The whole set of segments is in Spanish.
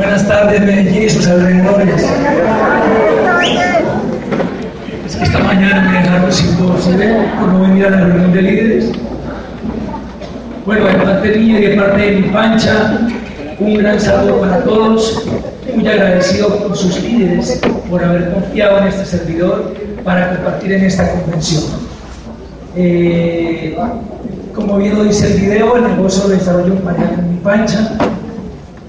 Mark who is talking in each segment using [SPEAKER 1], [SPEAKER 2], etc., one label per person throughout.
[SPEAKER 1] Buenas tardes, Medellín y sus alrededores. Esta mañana me dejaron sin voz, Por no venir a la reunión de líderes. Bueno, de parte mía y de parte de mi pancha, un gran saludo para todos. Muy agradecido por sus líderes por haber confiado en este servidor para compartir en esta convención. Eh, como bien lo dice el video, el negocio de desarrollo en mi pancha.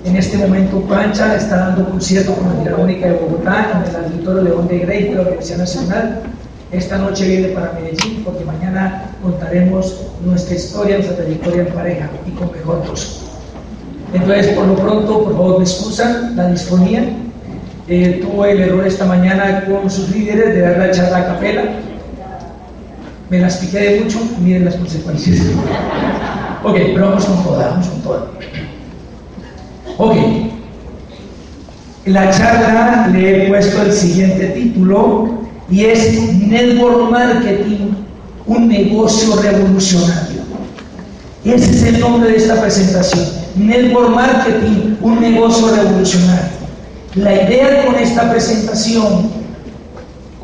[SPEAKER 1] En este momento Pancha está dando concierto con la Filarmónica de Bogotá, en el Auditorio León de Grey de la Universidad Nacional. Esta noche viene para Medellín porque mañana contaremos nuestra historia, nuestra trayectoria en pareja y con mejor. Entonces, por lo pronto, por favor, me excusan la disponía. Eh, tuve el error esta mañana con sus líderes de dar la charla a capela. Me las piqué de mucho, miren las consecuencias. ok, pero vamos con toda, vamos con toda. Ok. La charla le he puesto el siguiente título y es Network Marketing, un negocio revolucionario. Ese es el nombre de esta presentación. Network Marketing, un negocio revolucionario. La idea con esta presentación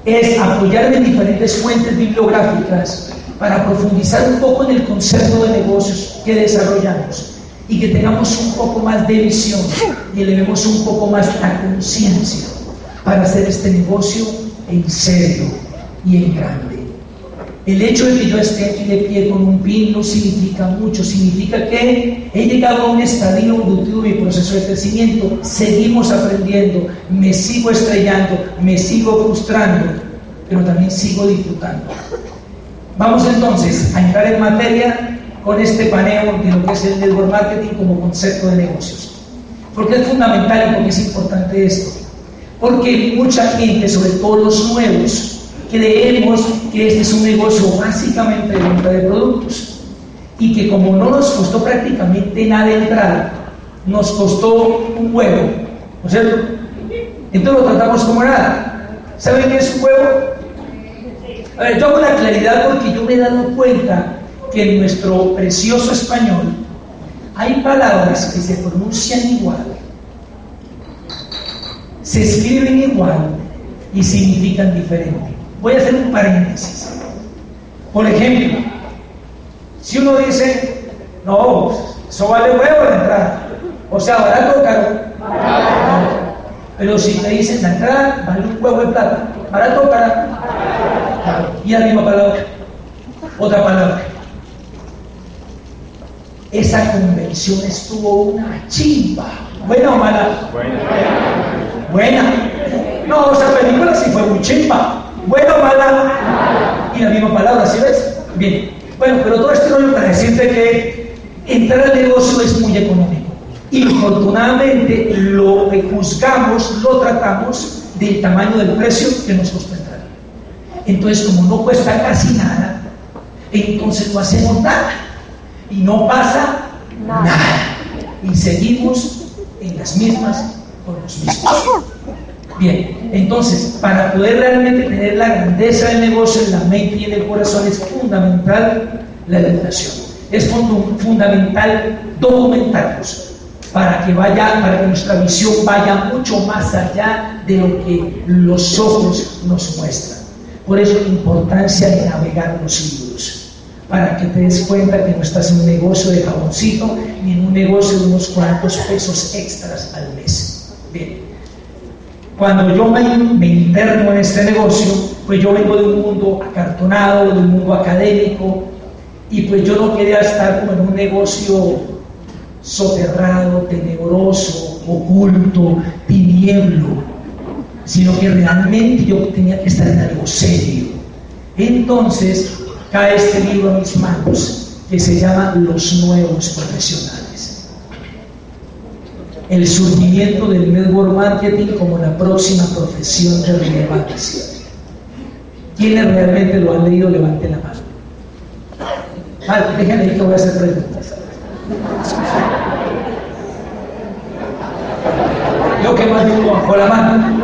[SPEAKER 1] es apoyarme en diferentes fuentes bibliográficas para profundizar un poco en el concepto de negocios que desarrollamos y que tengamos un poco más de visión y elevemos un poco más la conciencia para hacer este negocio en serio y en grande. El hecho de que yo esté aquí de pie con un pin no significa mucho, significa que he llegado a un estadio evolutivo de mi proceso de crecimiento, seguimos aprendiendo, me sigo estrellando, me sigo frustrando, pero también sigo disfrutando. Vamos entonces a entrar en materia con este paneo de lo que es el network marketing como concepto de negocios. ¿Por qué es fundamental y por qué es importante esto? Porque mucha gente, sobre todo los nuevos, creemos que este es un negocio básicamente de venta de productos y que como no nos costó prácticamente nada entrar, nos costó un huevo, ¿no es cierto? Entonces lo tratamos como nada. ¿Saben qué es un huevo? A ver, yo hago la claridad porque yo me he dado cuenta que en nuestro precioso español hay palabras que se pronuncian igual, se escriben igual y significan diferente. Voy a hacer un paréntesis. Por ejemplo, si uno dice, no, eso vale huevo la entrada, o sea, barato o caro. Pero si te dicen la entrada vale un huevo de plata, barato o caro. Y la misma palabra, otra palabra. Esa convención estuvo una chimba. ¿Buena o mala? Buena. Buena. No, esa película sí fue muy chimba. ¿Buena o mala? Y la misma palabra, ¿sí ves? Bien. Bueno, pero todo este rollo para decirte que entrar al negocio es muy económico. Infortunadamente lo juzgamos, lo tratamos del tamaño del precio que nos costó entrar. Entonces, como no cuesta casi nada, entonces no hacemos nada y no pasa nada. Y seguimos en las mismas con los mismos. Bien, entonces, para poder realmente tener la grandeza del negocio en la mente y en el corazón es fundamental la educación. Es fundamental documentarnos para que vaya, para que nuestra visión vaya mucho más allá de lo que los ojos nos muestran. Por eso la importancia de navegar los libros para que te des cuenta que no estás en un negocio de jaboncito ni en un negocio de unos cuantos pesos extras al mes. Bien. Cuando yo me, interno en este negocio, pues yo vengo de un mundo acartonado, de un mundo académico, y pues yo no quería estar como en un negocio soterrado, tenebroso, oculto, tinieblo, sino que realmente yo tenía que estar en algo serio. Entonces, cae este libro a mis manos que se llama Los Nuevos Profesionales. El surgimiento del network marketing como la próxima profesión de relevancia. ¿Quiénes realmente lo han leído? Levanten la mano. Ah, déjenme que voy a hacer preguntas. Yo que más digo bajo la mano.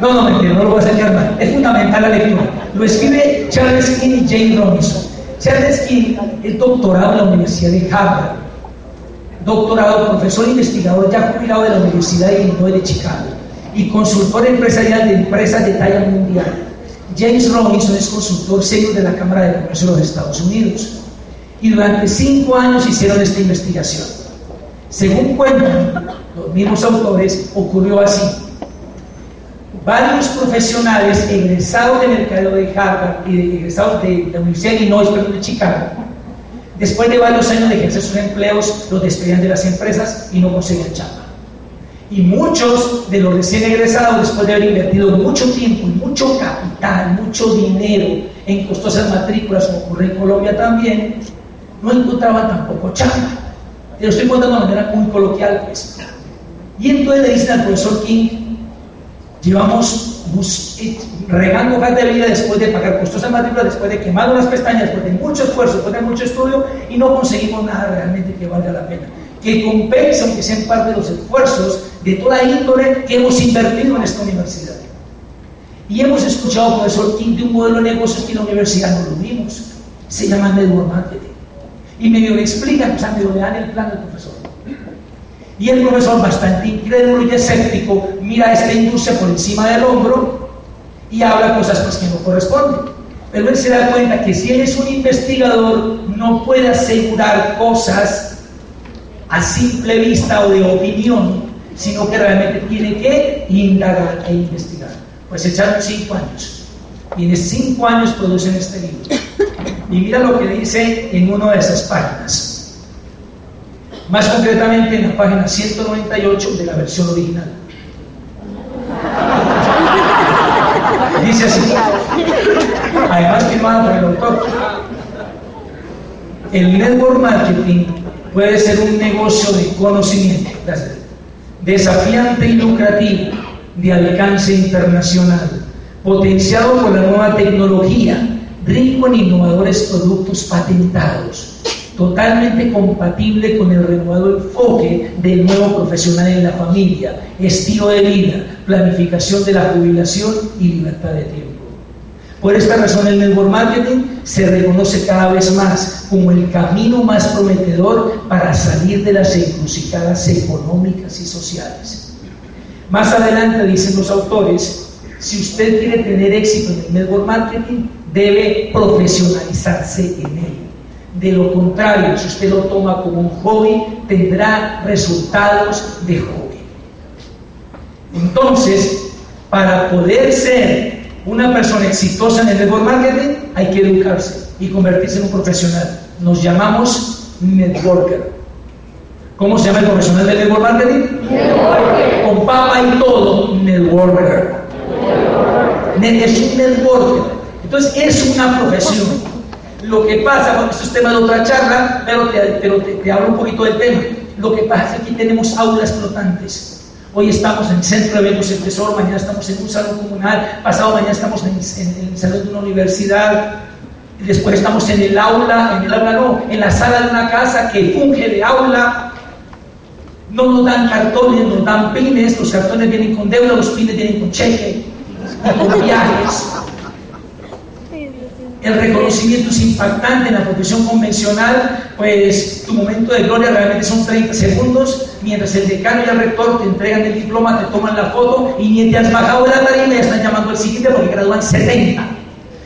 [SPEAKER 1] No, no, mentira, no lo voy a hacer mal. Es fundamental la lectura. Lo escribe Charles King y Jane Robinson. Charles King es doctorado en la Universidad de Harvard. doctorado, profesor investigador ya jubilado de la Universidad de Illinois de Chicago y consultor empresarial de empresas de talla mundial. James Robinson es consultor senior de la Cámara de Comercio de los Estados Unidos y durante cinco años hicieron esta investigación. Según cuentan los mismos autores, ocurrió así. Varios profesionales egresados de mercado de Harvard y egresados de la Universidad de Illinois, perdón, de Chicago, después de varios años de ejercer sus empleos, los despedían de las empresas y no conseguían chamba. Y muchos de los recién egresados, después de haber invertido mucho tiempo y mucho capital, mucho dinero en costosas matrículas, como ocurre en Colombia también, no encontraban tampoco chamba. Te lo estoy contando de manera muy coloquial, pues. Y entonces le dicen al profesor King, llevamos regando hojas de vida después de pagar costosas matrículas, después de quemar las pestañas, después de mucho esfuerzo, después de mucho estudio, y no conseguimos nada realmente que valga la pena. Que compense, aunque sean parte de los esfuerzos de toda índole que hemos invertido en esta universidad. Y hemos escuchado, profesor King, de un modelo de negocios que la universidad no lo vimos. Se llama Network Marketing y medio le explican, o sea, medio le dan el plan al profesor. Y el profesor, bastante incrédulo y escéptico, mira a esta industria por encima del hombro y habla cosas pues, que no corresponden. Pero él se da cuenta que si él es un investigador, no puede asegurar cosas a simple vista o de opinión, sino que realmente tiene que indagar e investigar. Pues echaron cinco años. Y cinco años producen este libro. Y mira lo que dice en una de esas páginas. Más concretamente en la página 198 de la versión original. Dice así, además firmado por el autor, el network marketing puede ser un negocio de conocimiento, desafiante y lucrativo, de alcance internacional, potenciado por la nueva tecnología rico en innovadores productos patentados, totalmente compatible con el renovado enfoque del nuevo profesional en la familia, estilo de vida, planificación de la jubilación y libertad de tiempo. Por esta razón el network marketing se reconoce cada vez más como el camino más prometedor para salir de las encrucijadas económicas y sociales. Más adelante dicen los autores, si usted quiere tener éxito en el network marketing, debe profesionalizarse en él. De lo contrario, si usted lo toma como un hobby, tendrá resultados de hobby. Entonces, para poder ser una persona exitosa en el network marketing, hay que educarse y convertirse en un profesional. Nos llamamos networker. ¿Cómo se llama el profesional del network marketing? Networker. Con papa y todo, networker. networker. Es un networker. Entonces es una profesión. Lo que pasa, bueno, esto es tema de otra charla, pero te, hablo un poquito del tema. Lo que pasa es que aquí tenemos aulas flotantes. Hoy estamos en el centro de eventos El Tesoro, mañana estamos en un salón comunal, pasado mañana estamos en, el salón de una universidad, después estamos en el aula, en el aula no, en la sala de una casa que funge de aula. No nos dan cartones, nos dan pines, los cartones vienen con deuda, los pines vienen con cheque y con viajes. El reconocimiento es impactante en la profesión convencional, pues tu momento de gloria realmente son 30 segundos, mientras el decano y el rector te entregan el diploma, te toman la foto y has bajado de la tarima ya están llamando al siguiente porque gradúan 70.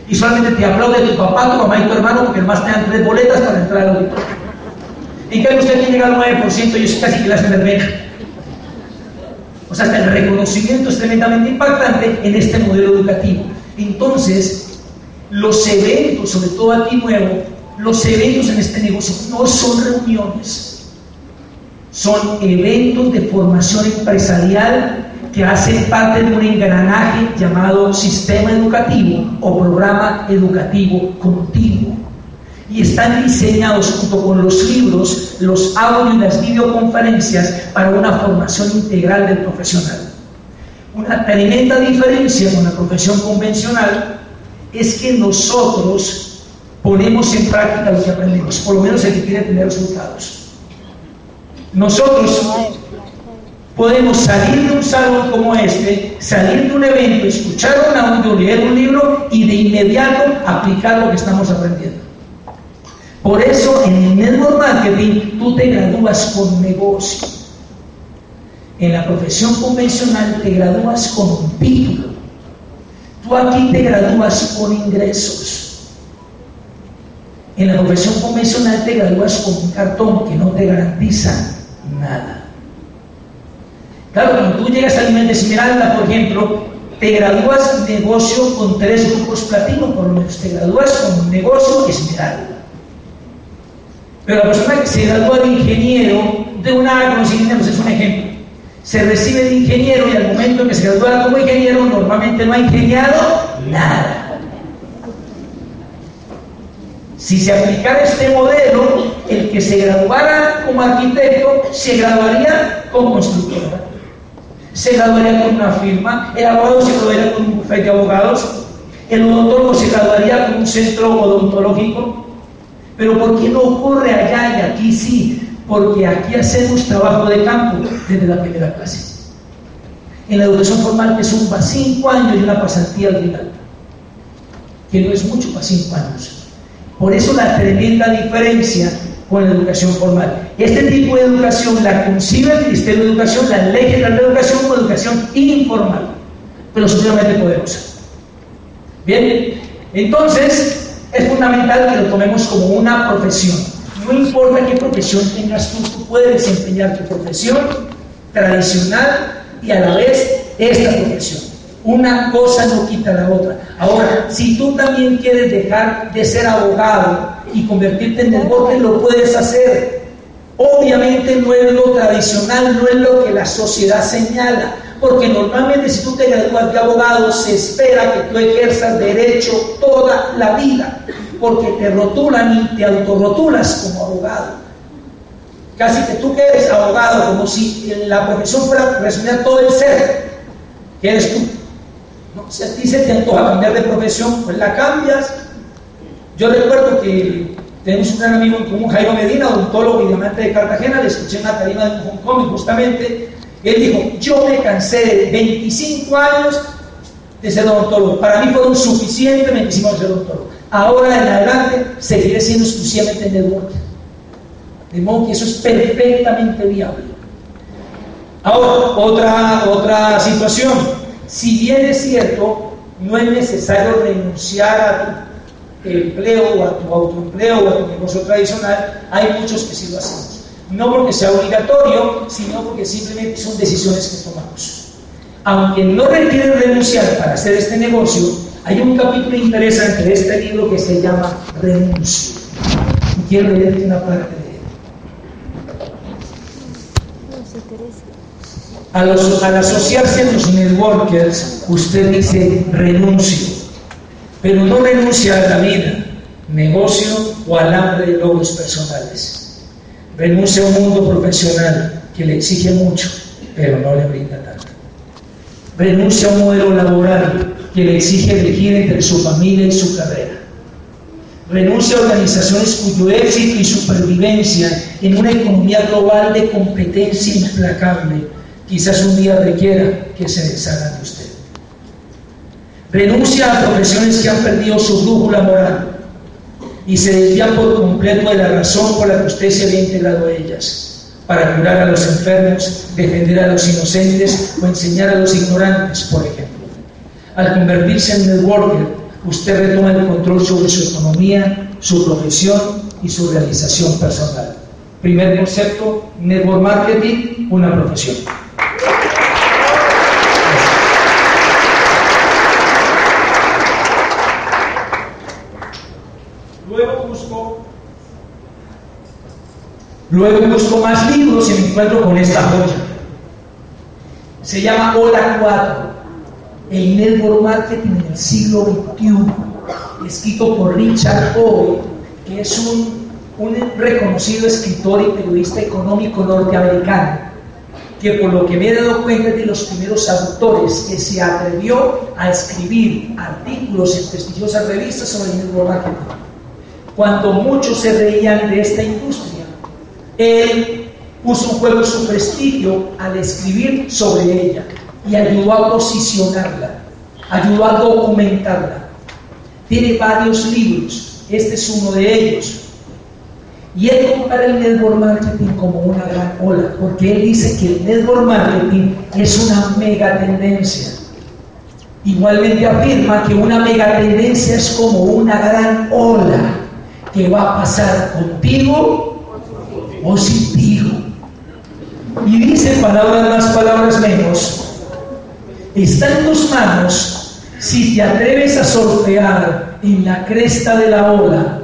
[SPEAKER 1] Y solamente te aplaude tu papá, tu mamá y tu hermano porque además te dan tres boletas para entrar al auditorio. En cambio usted tiene al 9% y es casi que la verbena. O sea, hasta el reconocimiento es tremendamente impactante en este modelo educativo. Entonces, los eventos, sobre todo aquí nuevo, los eventos en este negocio no son reuniones, son eventos de formación empresarial que hacen parte de un engranaje llamado sistema educativo o programa educativo continuo. Y están diseñados junto con los libros, los audios y las videoconferencias para una formación integral del profesional. Una tremenda diferencia con la profesión convencional es que nosotros ponemos en práctica lo que aprendemos, por lo menos el que quiere tener resultados. Nosotros podemos salir de un salón como este, salir de un evento, escuchar un audio, leer un libro y de inmediato aplicar lo que estamos aprendiendo. Por eso en el network marketing tú te gradúas con negocio. En la profesión convencional te gradúas con un título. Tú aquí te gradúas con ingresos. En la profesión convencional te gradúas con un cartón que no te garantiza nada. Claro, cuando tú llegas al nivel de Esmeralda, por ejemplo, te gradúas negocio con tres grupos platino, por lo menos te gradúas con un negocio Esmeralda. Pero la persona que se gradúa de ingeniero de una conocimiento, pues es un ejemplo. Se recibe de ingeniero y al momento que se gradúa como ingeniero, normalmente no ha ingeniado nada. Si se aplicara este modelo, el que se graduara como arquitecto se graduaría como constructora. Se graduaría con una firma, el abogado se graduaría con un bufete de abogados, el odontólogo se graduaría con un centro odontológico, pero ¿por qué no ocurre allá y aquí sí? Porque aquí hacemos trabajo de campo desde la primera clase. En la educación formal son para cinco años y una pasantía al final, que no es mucho para cinco años. Por eso la tremenda diferencia con la educación formal. Este tipo de educación la concibe el Ministerio de Educación, la Ley General de Educación como educación informal, pero supremamente poderosa. Bien, entonces es fundamental que lo tomemos como una profesión. No importa qué profesión tengas tú, tú puedes desempeñar tu profesión tradicional y a la vez esta profesión. Una cosa no quita la otra. Ahora, si tú también quieres dejar de ser abogado y convertirte en deporte, lo puedes hacer. Obviamente no es lo tradicional, no es lo que la sociedad señala, porque normalmente si tú te gradúas de abogado se espera que tú ejerzas derecho toda la vida, porque te rotulan y te autorrotulas como abogado. Casi que tú que eres abogado, como si la profesión fuera resumir todo el ser, que eres tú. Si a ti se te antoja cambiar de profesión, pues la cambias. Yo recuerdo que tenemos un gran amigo en común, Jairo Medina, odontólogo y diamante de Cartagena, le escuché en la tarima de Hong Kong y él dijo, yo me cansé de 25 años de ser odontólogo. Para mí fueron suficientes 25 años de ser odontólogo. Ahora en adelante seguiré siendo exclusivamente networker. De modo que eso es perfectamente viable. Ahora, otra, otra situación. Si bien es cierto, no es necesario renunciar a tu empleo o a tu autoempleo o a tu negocio tradicional, hay muchos que sí lo hacemos no porque sea obligatorio, sino porque simplemente son decisiones que tomamos. Aunque no requieren renunciar para hacer este negocio, hay un capítulo interesante de este libro que se llama Renuncio. Y quiero leerte una parte de él. Al, al asociarse a los networkers, usted dice renuncio, pero no renuncia a la vida, negocio o al hambre de logros personales Renuncia a un mundo profesional que le exige mucho, pero no le brinda tanto. Renuncia a un modelo laboral que le exige elegir entre su familia y su carrera. Renuncia a organizaciones cuyo éxito y supervivencia en una economía global de competencia implacable quizás un día requiera que se deshagan de usted. Renuncia a profesiones que han perdido su brújula moral y se desvían por completo de la razón por la que usted se había integrado a ellas, para curar a los enfermos, defender a los inocentes o enseñar a los ignorantes, por ejemplo. Al convertirse en networker, usted retoma el control sobre su economía, su profesión y su realización personal. Primer concepto, network marketing, una profesión. Luego busco más libros y me encuentro con esta joya. Se llama Hola 4, el network marketing en el siglo XXI, escrito por Richard Hoy, que es un, un reconocido escritor y periodista económico norteamericano, que por lo que me he dado cuenta es de los primeros autores que se atrevió a escribir artículos en prestigiosas revistas sobre el network marketing, cuando muchos se reían de esta industria él puso en juego su prestigio al escribir sobre ella y ayudó a posicionarla, ayudó a documentarla. Tiene varios libros, este es uno de ellos. Y él compara el network marketing como una gran ola, porque él dice que el network marketing es una mega tendencia. Igualmente afirma que una mega tendencia es como una gran ola que va a pasar contigo o sin ti. Y dice palabras más, palabras menos, está en tus manos si te atreves a sortear en la cresta de la ola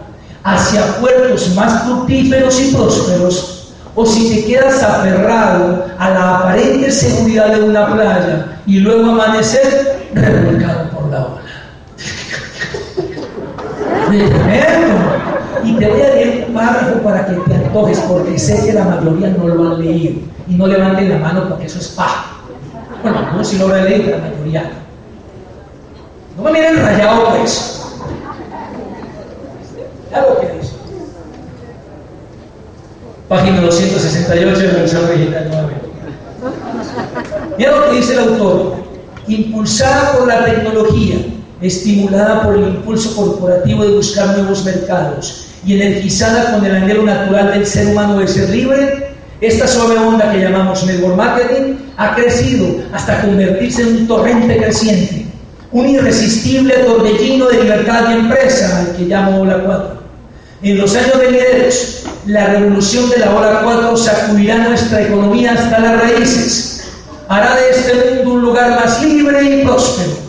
[SPEAKER 1] hacia puertos más fructíferos y prósperos, o si te quedas aferrado a la aparente seguridad de una playa y luego amanecer revolcado por la ola. Y te voy a leer un párrafo para que te antojes, porque sé que la mayoría no lo han leído. Y no levanten la mano porque eso es paja. Bueno, no si lo habrá leído, la mayoría. No me miren rayado, pues. Ya lo que dice. Página 268 de la versión digital nuevamente. Mira lo que dice el autor. Impulsada por la tecnología, estimulada por el impulso corporativo de buscar nuevos mercados y energizada con el anhelo natural del ser humano de ser libre, esta suave onda que llamamos network marketing ha crecido hasta convertirse en un torrente creciente, un irresistible torbellino de libertad y empresa, al que llamo Ola 4. En los años venideros, la revolución de la Ola 4 sacudirá nuestra economía hasta las raíces, hará de este mundo un lugar más libre y próspero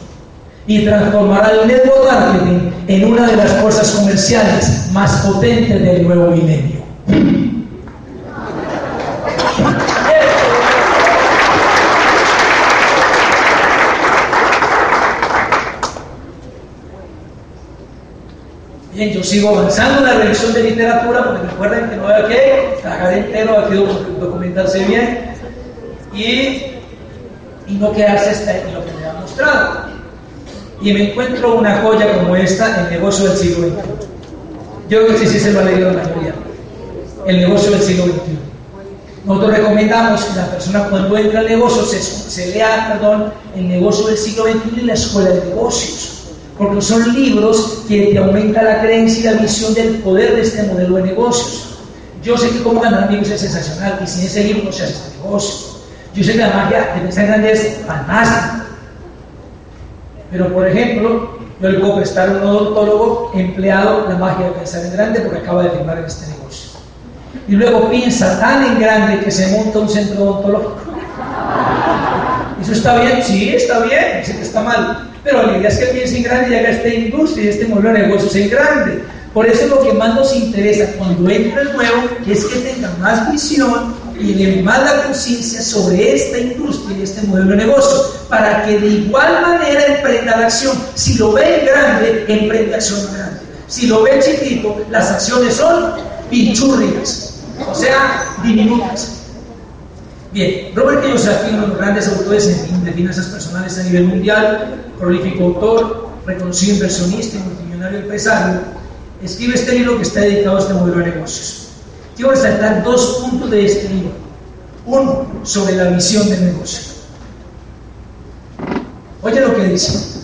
[SPEAKER 1] y transformará el network marketing en una de las fuerzas comerciales más potentes del nuevo milenio. Bien, yo sigo avanzando en la revisión de literatura porque recuerden que no hay que trabajar entero, hay que documentarse bien y, y no quedarse en lo que me ha mostrado y me encuentro una joya como esta, el negocio del siglo XXI. Yo creo que sí se lo ha leído la mayoría. El negocio del siglo XXI. Nosotros recomendamos que la persona cuando entra al negocio se, lea perdón, el negocio del siglo XXI y la escuela de negocios. Porque son libros que te aumentan la creencia y la visión del poder de este modelo de negocios. Yo sé que cómo ganar amigos es sensacional y sin ese libro no se hace este negocio. Yo sé que la magia de pensar grande es fantástica. Pero, por ejemplo, prestar a un odontólogo empleado la magia de pensar en grande porque acaba de firmar en este negocio. Y luego piensa tan en grande que se monta un centro odontológico. ¿Eso está bien? Sí, está bien, que está mal. Pero la idea es que piense en grande y haga esta industria y este modelo de negocios en grande. Por eso lo que más nos interesa cuando entra el nuevo es que tenga más visión y le la conciencia sobre esta industria y este modelo de negocio, para que de igual manera emprenda la acción. Si lo ve grande, emprende acción grande. Si lo ve chiquito, las acciones son pinchurrias, o sea, diminutas. Bien, Robert Kiyosaki, uno de los grandes autores de finanzas personales a nivel mundial, prolífico autor, reconocido inversionista y multimillonario empresario, escribe este libro que está dedicado a este modelo de negocios. Quiero resaltar dos puntos de este libro. Uno, sobre la visión del negocio. Oye lo que dice.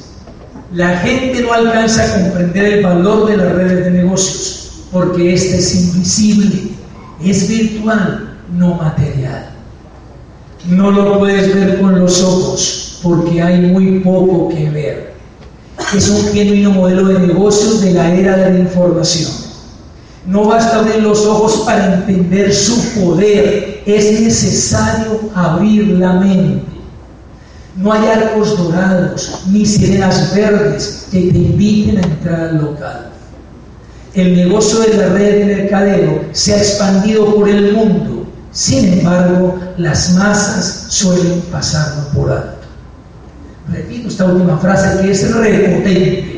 [SPEAKER 1] La gente no alcanza a comprender el valor de las redes de negocios porque este es invisible, es virtual, no material. No lo puedes ver con los ojos porque hay muy poco que ver es un genuino modelo de negocios de la era de la información. No basta abrir los ojos para entender su poder, es necesario abrir la mente. No hay arcos dorados ni sirenas verdes que te inviten a entrar al local. El negocio de la red de mercadeo se ha expandido por el mundo, sin embargo, las masas suelen pasarlo por alto. Repito esta última frase que es repotente.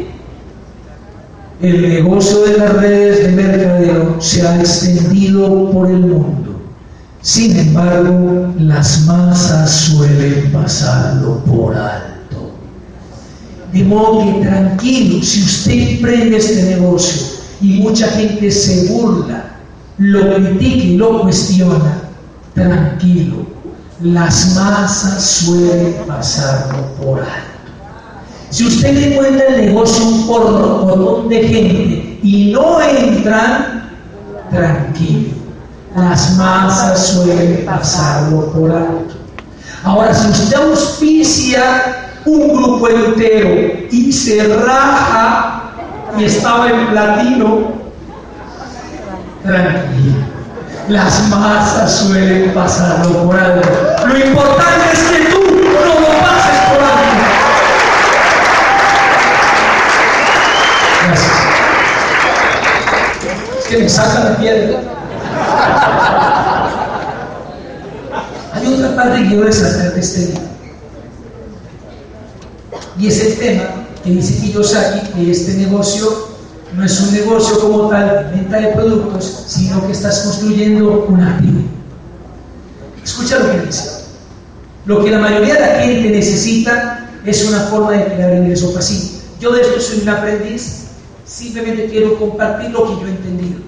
[SPEAKER 1] El negocio de las redes de mercadeo se ha extendido por el mundo. Sin embargo, las masas suelen pasarlo por alto. De modo que tranquilo, si usted emprende este negocio y mucha gente se burla, lo critica y lo cuestiona, tranquilo, las masas suelen pasarlo por alto. Si usted le encuentra el negocio un porrón de gente y no entran, tranquilo. Las masas suelen pasarlo por alto. Ahora, si usted auspicia un grupo entero y se raja y estaba en platino, tranquilo. Las masas suelen pasarlo por alto. Lo importante es que tú no lo pases por alto. Gracias. Es que me saca la piedra. Hay otra parte que quiero resaltar de este libro. Y es el tema que dice Kiyosaki que este negocio no es un negocio como tal, venta de productos, sino que estás construyendo un activo. Escucha lo que dice. Lo que la mayoría de la gente necesita es una forma de crear ingreso pasivo. Yo de esto soy un aprendiz, simplemente quiero compartir lo que yo he entendido.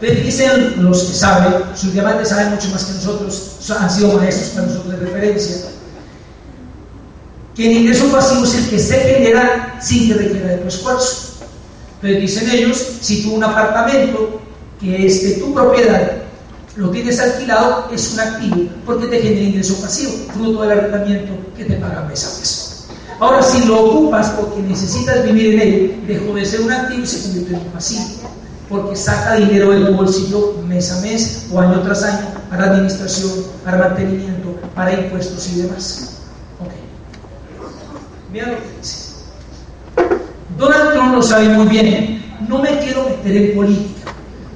[SPEAKER 1] Entonces dicen los que saben, sus diamantes saben mucho más que nosotros, han sido maestros para nosotros de referencia, que el ingreso pasivo es el que se genera sin que requiera de tu esfuerzo. Entonces dicen ellos, si tú un apartamento que es de tu propiedad, lo tienes alquilado, es un activo porque te genera ingreso pasivo, fruto del arrendamiento que te paga mes a mes. Ahora, si lo ocupas porque necesitas vivir en él, dejó de ser un activo y se convierte en un pasivo, porque saca dinero del bolsillo mes a mes o año tras año para administración, para mantenimiento, para impuestos y demás. Ok. Mira lo que dice. Donald Trump lo sabe muy bien. No me quiero meter en política.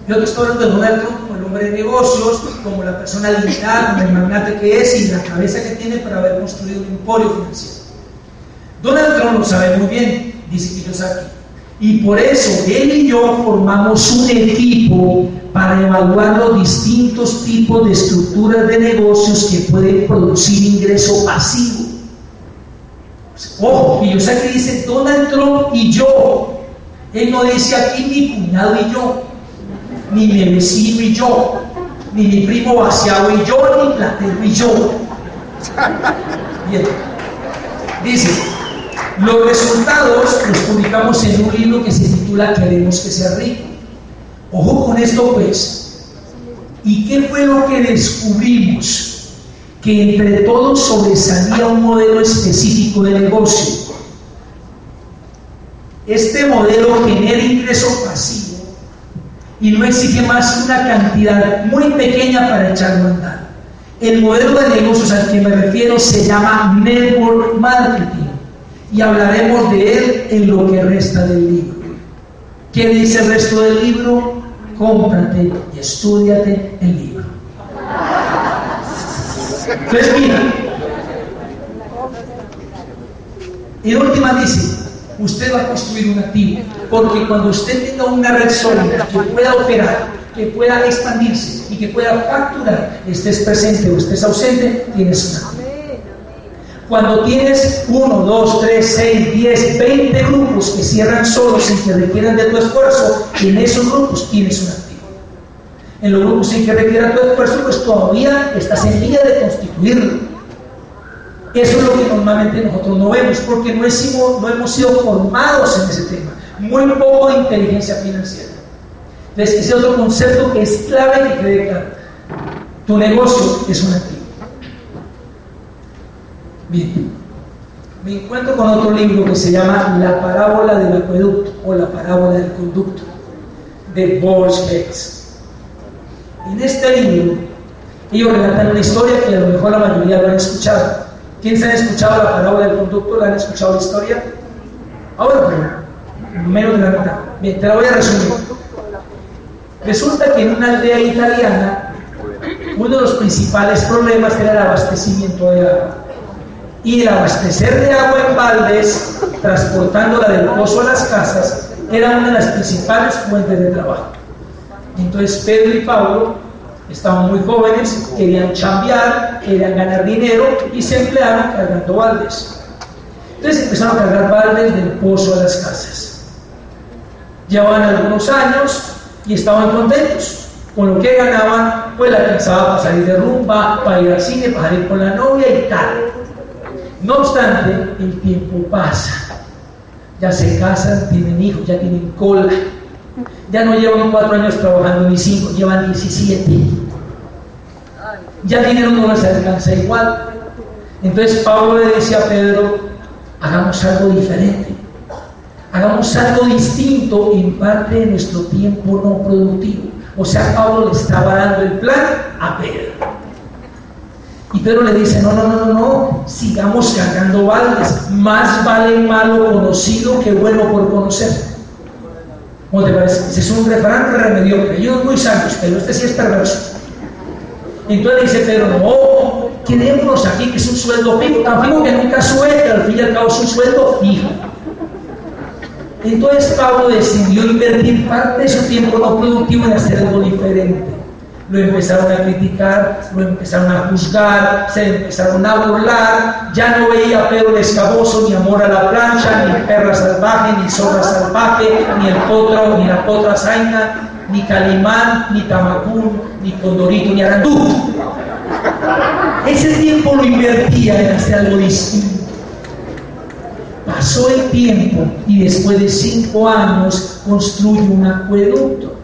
[SPEAKER 1] Yo te estoy hablando de Donald Trump como el hombre de negocios, como la persona limitada, como el magnate que es y la cabeza que tiene para haber construido un emporio financiero. Donald Trump lo sabe muy bien, dice Kiyosaki. Y por eso él y yo formamos un equipo para evaluar los distintos tipos de estructuras de negocios que pueden producir ingreso pasivo. Ojo, yo sé que dice Donald Trump y yo. Él no dice aquí mi cuñado y yo, ni mi vecino y yo, ni mi primo vaciado y yo, ni platero y yo. Bien. Dice, los resultados los publicamos en un libro que se titula Queremos que sea rico. Ojo con esto pues. ¿Y qué fue lo que descubrimos? que entre todos sobresalía un modelo específico de negocio. Este modelo genera ingreso pasivo y no exige más una cantidad muy pequeña para echarlo a andar. El modelo de negocios al que me refiero se llama Network Marketing y hablaremos de él en lo que resta del libro. ¿Qué dice el resto del libro? Cómprate y estudiate el libro. Entonces, mira. Y última dice, usted va a construir un activo, porque cuando usted tenga una red sólida que pueda operar, que pueda expandirse y que pueda facturar, estés presente o estés ausente, tienes un activo. Cuando tienes uno, dos, tres, seis, diez, veinte grupos que cierran solos sin que requieran de tu esfuerzo, en esos grupos tienes un activo en los grupos en que requiera tu esfuerzo, pues todavía estás en línea de constituirlo. Eso es lo que normalmente nosotros no vemos, porque no, no hemos sido formados en ese tema. Muy poco de inteligencia financiera. Entonces, ese otro concepto que es clave que quede claro. Tu negocio es un activo. Bien. Me encuentro con otro libro que se llama La parábola del acueducto o La parábola del conducto de Boris Bates. En este libro, ellos relatan una historia que a lo mejor la mayoría lo han escuchado. ¿Quiénes han escuchado la palabra del conducto? ¿La han escuchado la historia? Ahora, pero, menos de la mitad. Bien, te la voy a resumir. Resulta que en una aldea italiana, uno de los principales problemas era el abastecimiento de agua. Y el abastecer de agua en baldes, transportándola del pozo a las casas, era una de las principales fuentes de trabajo. Entonces Pedro y Pablo estaban muy jóvenes, querían chambear, querían ganar dinero y se emplearon cargando baldes. Entonces empezaron a cargar baldes del pozo a las casas. Llevaban algunos años y estaban contentos. Con lo que ganaban, pues la alcanzaba para salir de rumba, para ir al cine, para salir con la novia y tal. No obstante, el tiempo pasa. Ya se casan, tienen hijos, ya tienen cola Ya no llevan cuatro años trabajando ni cinco, llevan 17. Ya dinero no les alcanza igual. Entonces Pablo le dice a Pedro, hagamos algo diferente. Hagamos algo distinto en parte de nuestro tiempo no productivo. O sea, Pablo le estaba dando el plan a Pedro. Y Pedro le dice, no, no, no, no, no, sigamos cargando baldes. Más vale malo conocido que bueno por conocer. ¿Cómo te parece? Ese es un refrán remediocre. Yo muy sanos, pero este sí es perverso. Entonces dice Pedro, no, quedémonos aquí, que es un sueldo fijo, tan fijo que nunca suelta, al fin y al cabo es un sueldo fijo. Entonces Pablo decidió invertir parte de su tiempo no productivo en hacer algo diferente. Lo empezaron a criticar, lo empezaron a juzgar, se empezaron a burlar. Ya no veía Pedro el escaboso, ni amor a la plancha, ni perra salvaje, ni zorra salvaje, ni el potro, ni la potra zaina, ni calimán, ni tamacún, ni condorito, ni arandú. Ese tiempo lo invertía en hacer algo distinto. Pasó el tiempo y después de cinco años construye un acueducto.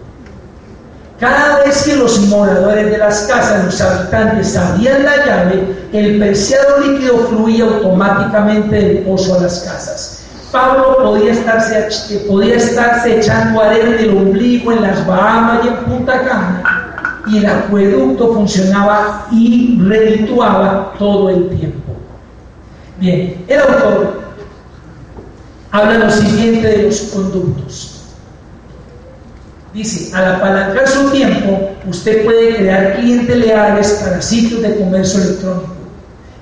[SPEAKER 1] Cada vez que los moradores de las casas, los habitantes, abrían la llave, el preciado líquido fluía automáticamente del pozo a las casas. Pablo podía estarse, eh, podía estarse echando arena del ombligo en las Bahamas y en Punta Cana, y el acueducto funcionaba y redituaba todo el tiempo. Bien, el autor habla lo siguiente de los conductos. Dice, al apalancar su tiempo, usted puede crear clientes leales para sitios de comercio electrónico,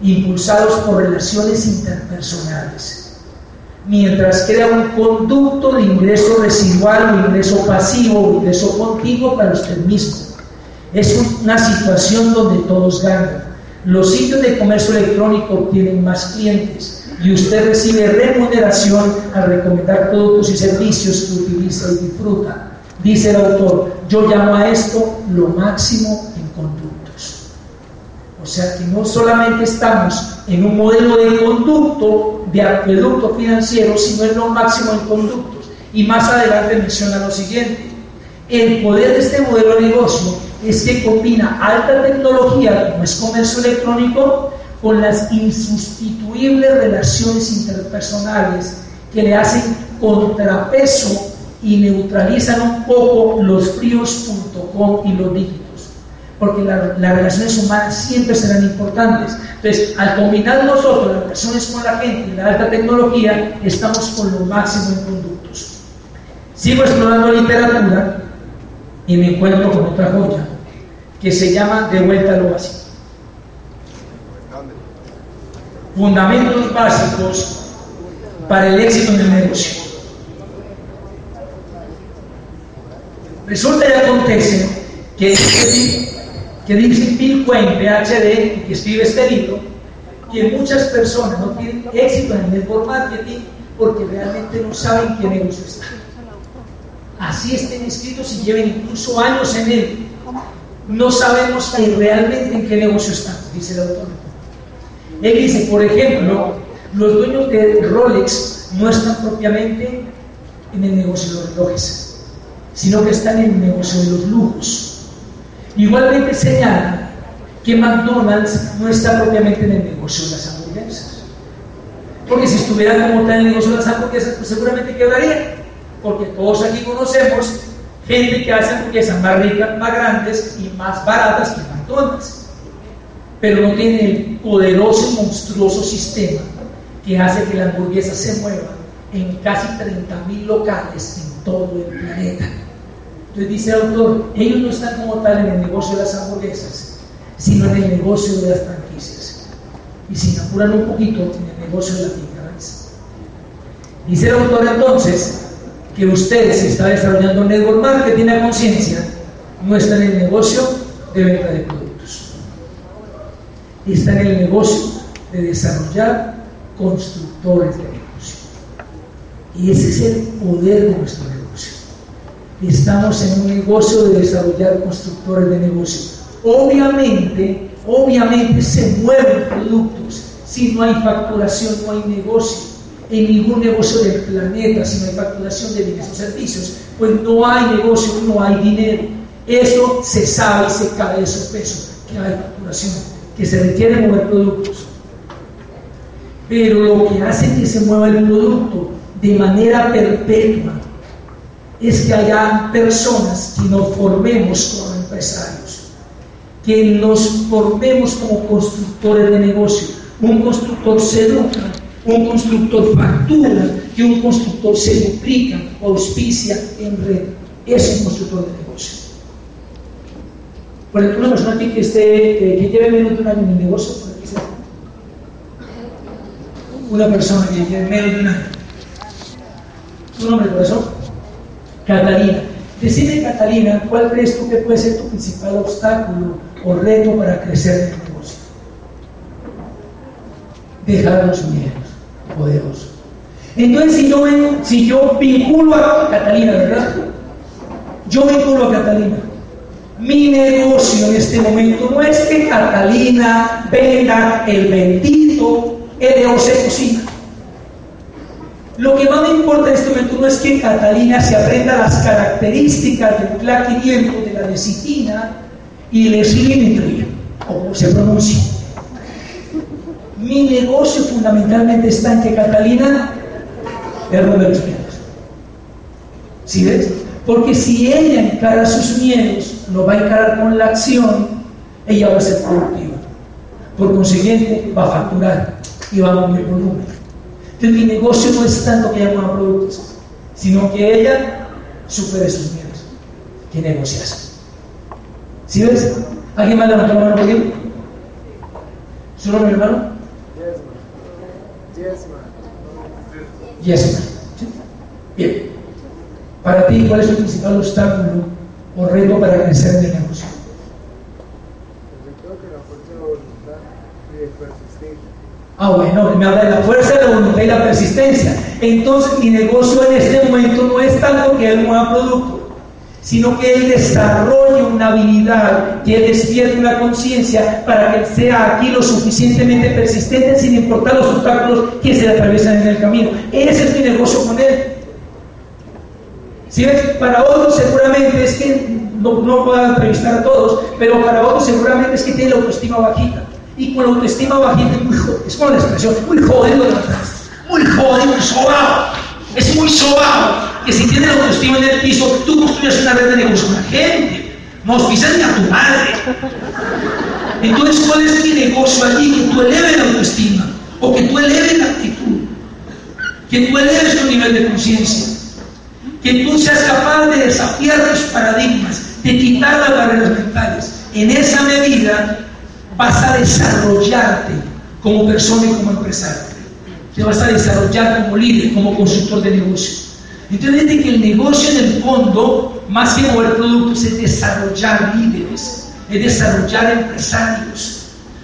[SPEAKER 1] impulsados por relaciones interpersonales, mientras crea un conducto de ingreso residual o ingreso pasivo o ingreso continuo para usted mismo. Es una situación donde todos ganan. Los sitios de comercio electrónico obtienen más clientes y usted recibe remuneración al recomendar productos y servicios que utiliza y disfruta. Dice el autor, yo llamo a esto lo máximo en conductos. O sea que no solamente estamos en un modelo de conducto, de acueducto financiero, sino en lo máximo en conductos. Y más adelante menciona lo siguiente, el poder de este modelo de negocio es que combina alta tecnología, como es comercio electrónico, con las insustituibles relaciones interpersonales que le hacen contrapeso y neutralizan un poco los fríos.com y los dígitos. Porque las relaciones humanas siempre serán importantes. Entonces, al combinar nosotros las relaciones con la gente y la alta tecnología, estamos con lo máximo en conductos. Sigo explorando literatura y me encuentro con otra joya que se llama De vuelta a lo básico. Fundamentos básicos para el éxito en el negocio. Resulta y acontece que, que dice Bill Quinn, PhD, que escribe este libro, que muchas personas no tienen éxito en el network marketing porque realmente no saben qué negocio está. Así estén escritos y lleven incluso años en él. No sabemos realmente en qué negocio están, dice el autor. Él dice, por ejemplo, los dueños de Rolex no están propiamente en el negocio de los relojes sino que están en el negocio de los lujos. Igualmente señala que McDonald's no está propiamente en el negocio de las hamburguesas. Porque si estuviera como tal en el negocio de las hamburguesas, pues seguramente quedaría. Porque todos aquí conocemos gente que hace hamburguesas más ricas, más grandes y más baratas que McDonald's. Pero no tiene el poderoso y monstruoso sistema que hace que la hamburguesa se mueva en casi 30.000 locales en todo el planeta. Entonces dice el autor, ellos no están como tal en el negocio de las hamburguesas, sino en el negocio de las franquicias. Y si me un poquito, en el negocio de la finca Dice el autor entonces que usted se está desarrollando un network marketing a conciencia, no está en el negocio de venta de productos. Está en el negocio de desarrollar constructores de negocio. Y ese es el poder de nuestro negocio estamos en un negocio de desarrollar constructores de negocios. Obviamente, obviamente se mueven productos. Si no hay facturación, no hay negocio. en ningún negocio del planeta si no hay facturación de bienes o servicios. Pues no hay negocio, no hay dinero. Eso se sabe y se cae de esos pesos, que hay facturación, que se requiere mover productos. Pero lo que hace que se mueva el producto de manera perpetua es que haya personas que nos formemos como empresarios, que nos formemos como constructores de negocio. Un constructor se educa, un constructor factura y un constructor se duplica auspicia en red. Es un constructor de negocio. Por ejemplo, una persona que, esté, que lleve menos de un año en el negocio, una persona que lleve menos de un año. ¿Tu nombre, corazón? Catalina. Decime, Catalina, ¿cuál crees tú que puede ser tu principal obstáculo o reto para crecer en el negocio? Dejar los miedos poderosos. Entonces, si yo, vinculo a Catalina, ¿verdad? Yo vinculo a Catalina. Mi negocio en este momento no es que Catalina venda el bendito LOC Cocina. Lo que más me importa en este momento no es que Catalina se aprenda las características del PLA 500 de la lecitina y el eslimetría, como se pronuncia. Mi negocio fundamentalmente está en que Catalina derrumbe los miedos. ¿Sí ves? Porque si ella encara sus miedos, lo va a encarar con la acción, ella va a ser productiva. Por consiguiente, va a facturar y va a mover volumen. Entonces mi negocio no es tanto que ella productos, sino que ella supere sus miedos. ¿Qué negocias? ¿Sí ves? ¿Alguien más levantó la mano por aquí? ¿Solo mi hermano? Yes, man. Yes, man. Bien. Para ti, ¿cuál es tu principal obstáculo o reto para crecer en el negocio? Ah, bueno, me habla de la fuerza, la voluntad y la persistencia. Entonces, mi negocio en este momento no es tanto que él mueva producto, sino que él desarrolle una habilidad, que despierte una conciencia para que sea aquí lo suficientemente persistente sin importar los obstáculos que se le atraviesan en el camino. Ese es mi negocio con él. Si para otros seguramente es que no, no puedo entrevistar a todos, pero para otros seguramente es que tiene la autoestima bajita y con la autoestima bajita, muy es como la expresión, muy jodido muy jodido, muy sobado. Es muy sobado que si tienes la autoestima en el piso, tú construyes una red de negocio con la gente. No auspicias ni a tu madre. Entonces, ¿cuál es mi negocio allí? Que tú eleves la autoestima o que tú eleves la actitud, que tú eleves tu nivel de conciencia, que tú seas capaz de desafiar los paradigmas, de quitar las barreras mentales. En esa medida, vas a desarrollarte como persona y como empresario. Te vas a desarrollar como líder, como constructor de negocios. Entonces, que el negocio en el fondo, más que mover productos, es desarrollar líderes, es desarrollar empresarios.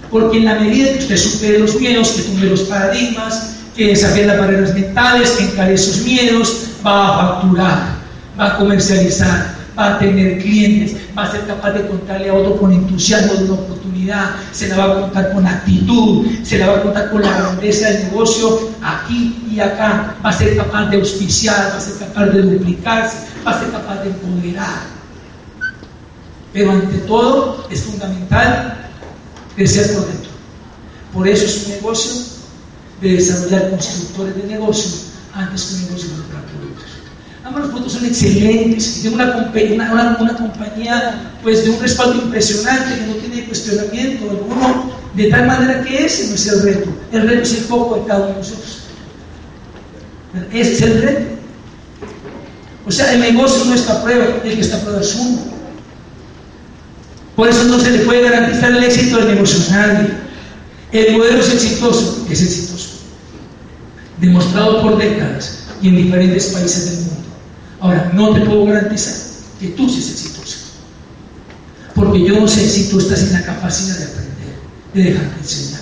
[SPEAKER 1] Porque en la medida que usted supere los miedos, que tumbe los paradigmas, que desafíe las barreras mentales, que encare esos miedos, va a facturar, va a comercializar, va a tener clientes, va a ser capaz de contarle a otro con entusiasmo de una oportunidad, se la va a contar con actitud, se la va a contar con la grandeza del negocio aquí y acá, va a ser capaz de auspiciar, va a ser capaz de duplicarse, va a ser capaz de empoderar. Pero ante todo es fundamental crecer por dentro. Por eso es un negocio de desarrollar constructores de negocio antes que un negocio de Ambos los productos son excelentes, tiene una, una, una, compañía pues, de un respaldo impresionante que no tiene cuestionamiento alguno, de tal manera que ese no es el reto, el reto es el foco de cada uno de nosotros. Ese es el reto. O sea, el negocio no está a prueba, el que está a prueba es uno. Por eso no se le puede garantizar el éxito del negocio a nadie. El modelo es exitoso, es exitoso. Demostrado por décadas y en diferentes países del mundo. Ahora, no te puedo garantizar que tú seas exitoso. Porque yo no sé si tú estás en la capacidad de aprender, de dejarte enseñar.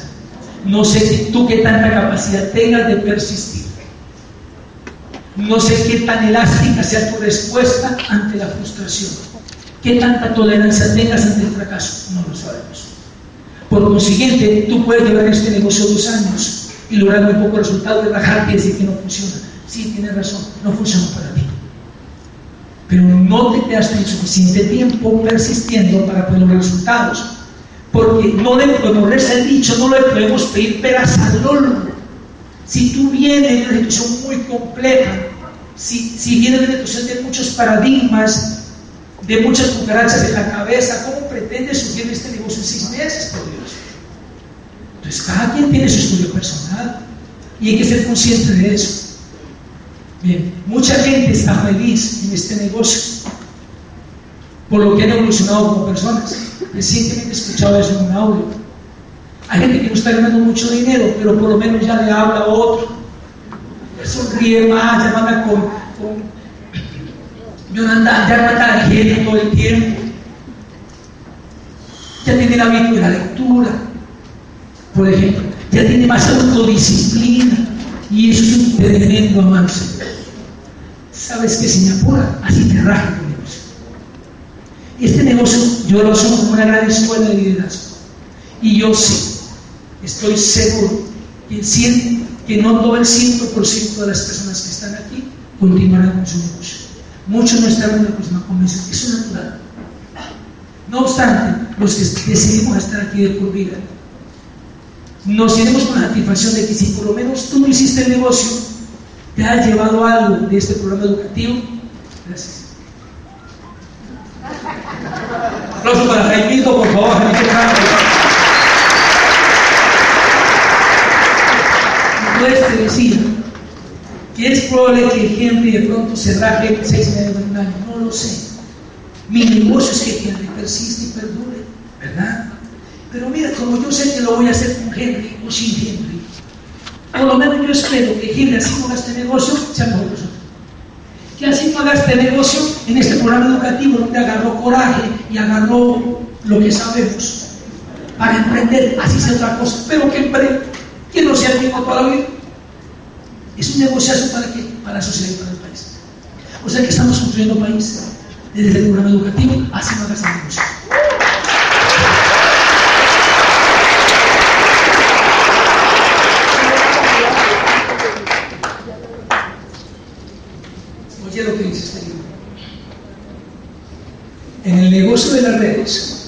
[SPEAKER 1] No sé si tú qué tanta capacidad tengas de persistir. No sé qué tan elástica sea tu respuesta ante la frustración. Qué tanta tolerancia tengas ante el fracaso. No lo sabemos. Por consiguiente, tú puedes llevar este negocio dos años, y lograr muy poco resultado, de bajarte y decir que no funciona. Sí, tienes razón, no funciona para ti. Pero no te quedaste suficiente tiempo persistiendo para poder lograr resultados. Porque no le podemos, el dicho, no le podemos pedir peras al olmo. Si tú vienes de una situación muy compleja, si, si vienes de una situación de muchos paradigmas, de muchas cucarachas en la cabeza, ¿cómo pretendes surgir este negocio en seis meses, por Dios? Entonces, cada quien tiene su estudio personal y hay que ser consciente de eso. Bien, mucha gente está feliz en este negocio por lo que han evolucionado como personas. Recientemente he escuchado eso en un audio. Hay gente que no está ganando mucho dinero, pero por lo menos ya le habla a otro. Sonríe más, ya manda con, con ya anda, ya anda gente todo el tiempo. Ya tiene el hábito de la lectura, por ejemplo. Ya tiene más autodisciplina. Y eso es un tremendo avance. ¿Sabes qué, me apura? Así te raja el negocio. Este negocio yo lo asumo como una gran escuela de liderazgo. Y yo sé, estoy seguro que, que no todo el 100% de las personas que están aquí continuarán con su negocio. Muchos no están en la próxima convención, eso es natural. No obstante, los que decidimos estar aquí de por vida, nos tenemos con la satisfacción de que si por lo menos tú hiciste el negocio, te ha llevado algo de este programa educativo. Gracias. Aplauso para Jaimito, por favor, Puedes te decir que es probable que Henry de pronto se raje seis meses de un año. No lo sé. Mi negocio es que Henry persiste y perdure, ¿verdad? Pero mira, como yo sé que lo voy a hacer con Henry o sin Henry, por lo menos yo espero que Henry así haga este negocio, sea mejor nosotros. Que así no haga este negocio en este programa educativo donde agarró coraje y agarró lo que sabemos para emprender, así sea otra cosa, pero que emprenda, que no sea el mismo toda la vida. Es un negociazo para qué? Para la sociedad y para el país. O sea que estamos construyendo país desde el programa educativo, así no haga este negocio. Libro. En el negocio de las redes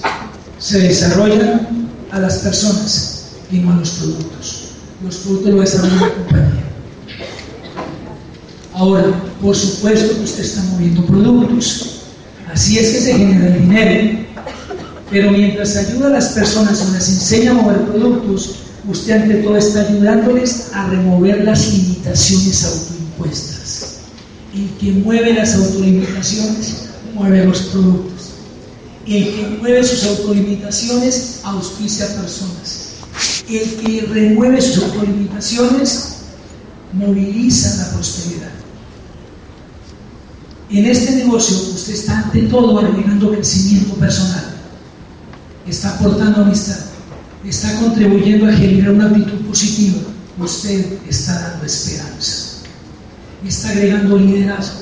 [SPEAKER 1] se desarrollan a las personas y no a los productos. Los productos lo desarrolla la compañía. Ahora, por supuesto que usted está moviendo productos. Así es que se genera el dinero. Pero mientras ayuda a las personas o les enseña a mover productos, usted ante todo está ayudándoles a remover las limitaciones autoimpuestas. El que mueve las autolimitaciones mueve los productos. El que mueve sus autolimitaciones auspicia personas. El que remueve sus autolimitaciones moviliza la prosperidad. En este negocio usted está ante todo agregando crecimiento personal, está aportando amistad, está contribuyendo a generar una actitud positiva, usted está dando esperanza está agregando liderazgo,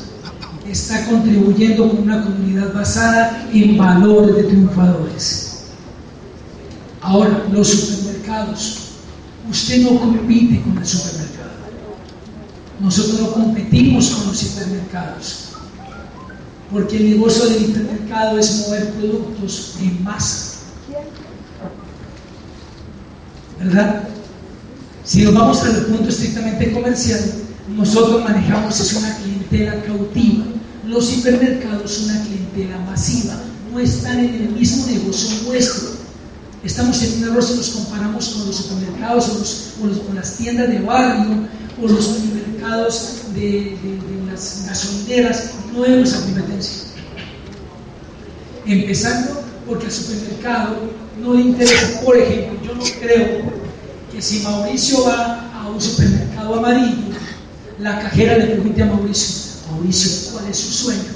[SPEAKER 1] está contribuyendo con una comunidad basada en valores de triunfadores. Ahora, los supermercados. Usted no compite con el supermercado. Nosotros no competimos con los supermercados. Porque el negocio del supermercado es mover productos en masa. ¿Verdad? Si nos vamos al punto estrictamente comercial, nosotros manejamos es una clientela cautiva. Los hipermercados una clientela masiva, no están en el mismo negocio nuestro. Estamos en un error si nos comparamos con los supermercados o, con las tiendas de barrio o los supermercados de, las gasolineras, no es nuestra competencia. Empezando porque al supermercado no le interesa, por ejemplo, yo no creo que si Mauricio va a un supermercado amarillo la cajera le pregunté a Mauricio, Mauricio, ¿cuál es su sueño?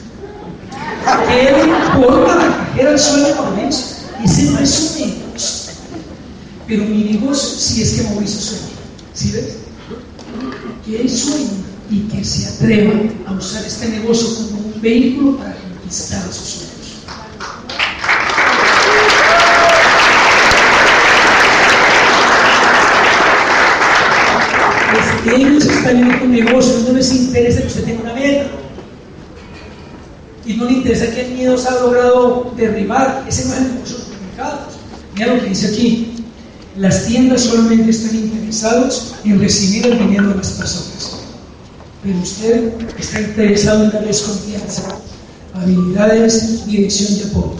[SPEAKER 1] ¿Qué le importa la cajera el sueño de Mauricio? Ese no es su negocio. Pero mi negocio sí es que Mauricio sueña. ¿Sí ves? Que él sueñe y que se atreva a usar este negocio como un vehículo para conquistar sus sueños. ellos están en un negocio, no les interesa que usted tenga una venta. Y no le interesa qué miedos ha logrado derribar. Ese no es el negocio de los mercados. Mira lo que dice aquí. Las tiendas solamente están interesados en recibir el dinero de las personas. Pero usted está interesado en darles confianza, habilidades, dirección y apoyo.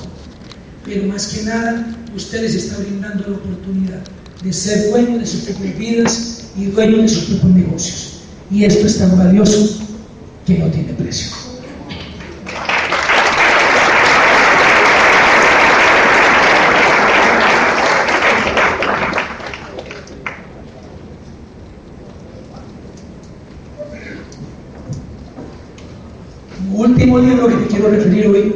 [SPEAKER 1] Pero más que nada, usted les está brindando la oportunidad de ser dueño de sus propias vidas y dueño de sus propios negocios. Y esto es tan valioso que no tiene precio. último libro que te quiero referir hoy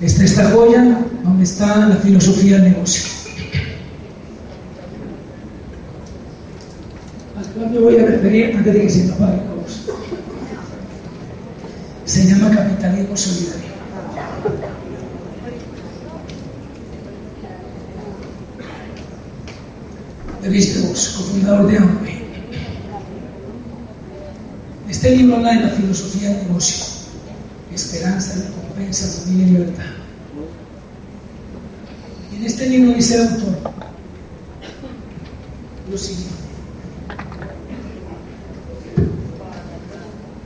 [SPEAKER 1] está esta joya donde está la filosofía del negocio. Antes de que se apague voz. Se llama capitalismo solidario. De vos, cofundador de Amway. Este libro habla de la filosofía del negocio, esperanza, recompensa, familia y libertad. Y en este libro dice el autor lo siguiente.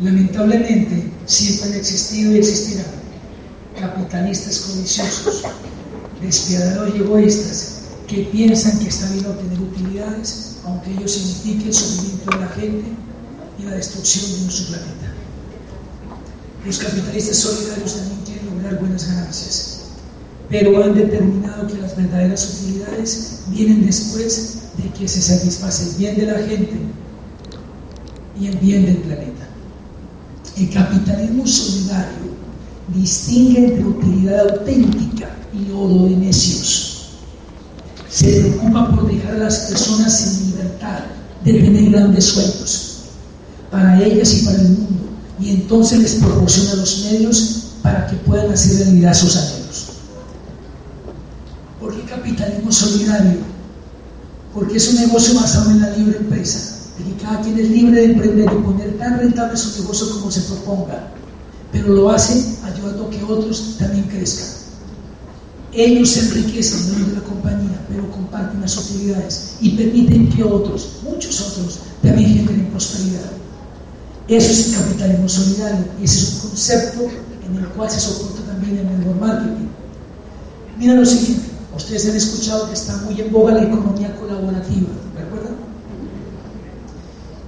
[SPEAKER 1] Lamentablemente, siempre han existido y existirán capitalistas codiciosos, despiadados y egoístas que piensan que está bien obtener utilidades, aunque ello signifique el sufrimiento de la gente y la destrucción de nuestro planeta. Los capitalistas solidarios también quieren lograr buenas ganancias, pero han determinado que las verdaderas utilidades vienen después de que se satisface el bien de la gente y el bien del planeta. El capitalismo solidario distingue entre utilidad auténtica y oro de necios. Se preocupa por dejar a las personas sin libertad de tener grandes sueños para ellas y para el mundo, y entonces les proporciona los medios para que puedan hacer realidad sus anhelos. ¿Por qué capitalismo solidario? Porque es un negocio basado en la libre empresa que cada quien es libre de emprender y poner tan rentable su negocio como se proponga, pero lo hace ayudando a que otros también crezcan. Ellos se enriquecen de la compañía, pero comparten las utilidades y permiten que otros, muchos otros, también generen prosperidad. Eso es el capitalismo solidario y ese es un concepto en el cual se soporta también el marketing. Mira lo siguiente, ustedes han escuchado que está muy en boga la economía colaborativa.